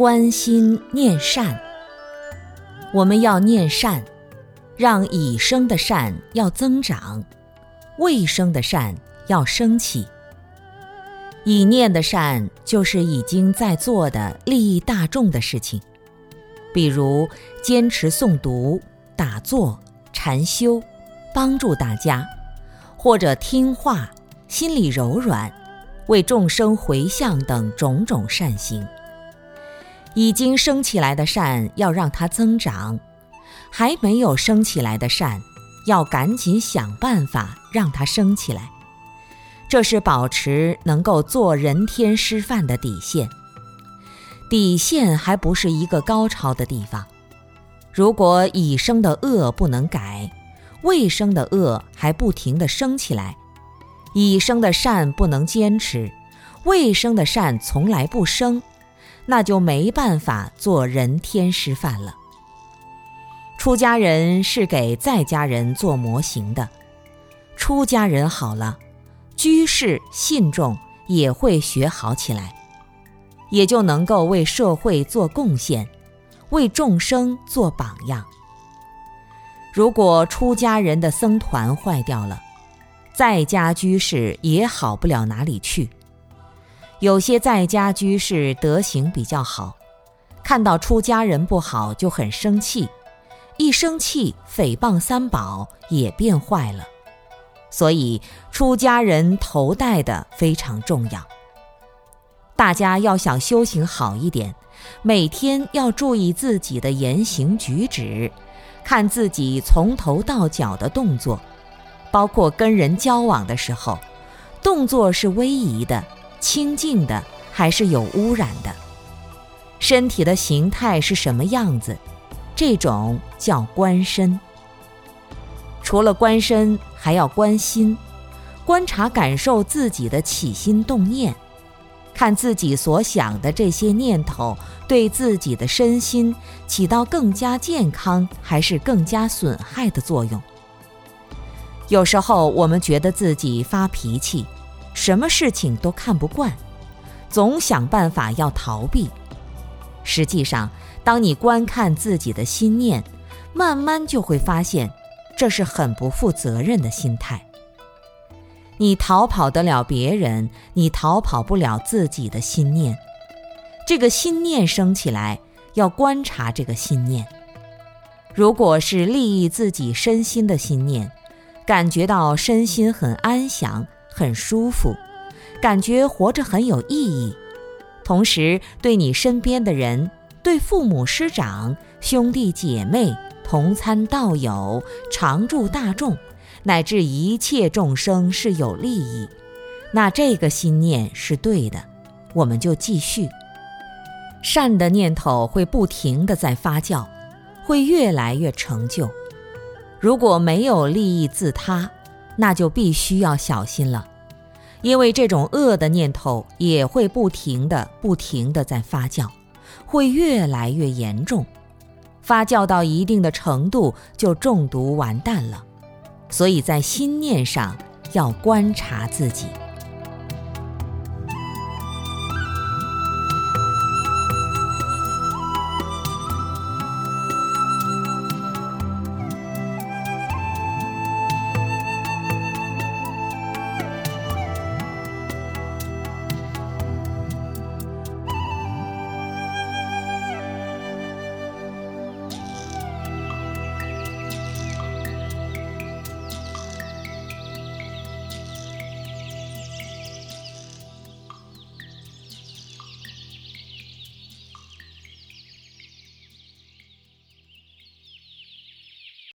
关心念善，我们要念善，让已生的善要增长，未生的善要升起。已念的善就是已经在做的利益大众的事情，比如坚持诵读、打坐、禅修，帮助大家，或者听话、心里柔软，为众生回向等种种善行。已经升起来的善要让它增长，还没有升起来的善，要赶紧想办法让它升起来。这是保持能够做人天师范的底线。底线还不是一个高超的地方。如果已生的恶不能改，未生的恶还不停地升起来，已生的善不能坚持，未生的善从来不生。那就没办法做人天师范了。出家人是给在家人做模型的，出家人好了，居士信众也会学好起来，也就能够为社会做贡献，为众生做榜样。如果出家人的僧团坏掉了，在家居士也好不了哪里去。有些在家居士德行比较好，看到出家人不好就很生气，一生气诽谤三宝也变坏了。所以出家人头戴的非常重要。大家要想修行好一点，每天要注意自己的言行举止，看自己从头到脚的动作，包括跟人交往的时候，动作是威仪的。清净的还是有污染的？身体的形态是什么样子？这种叫观身。除了观身，还要观心，观察感受自己的起心动念，看自己所想的这些念头对自己的身心起到更加健康还是更加损害的作用。有时候我们觉得自己发脾气。什么事情都看不惯，总想办法要逃避。实际上，当你观看自己的心念，慢慢就会发现，这是很不负责任的心态。你逃跑得了别人，你逃跑不了自己的心念。这个心念升起来，要观察这个心念。如果是利益自己身心的心念，感觉到身心很安详。很舒服，感觉活着很有意义，同时对你身边的人、对父母师长、兄弟姐妹、同参道友、常住大众，乃至一切众生是有利益，那这个心念是对的，我们就继续。善的念头会不停地在发酵，会越来越成就。如果没有利益自他。那就必须要小心了，因为这种恶的念头也会不停的、不停的在发酵，会越来越严重，发酵到一定的程度就中毒完蛋了。所以在心念上要观察自己。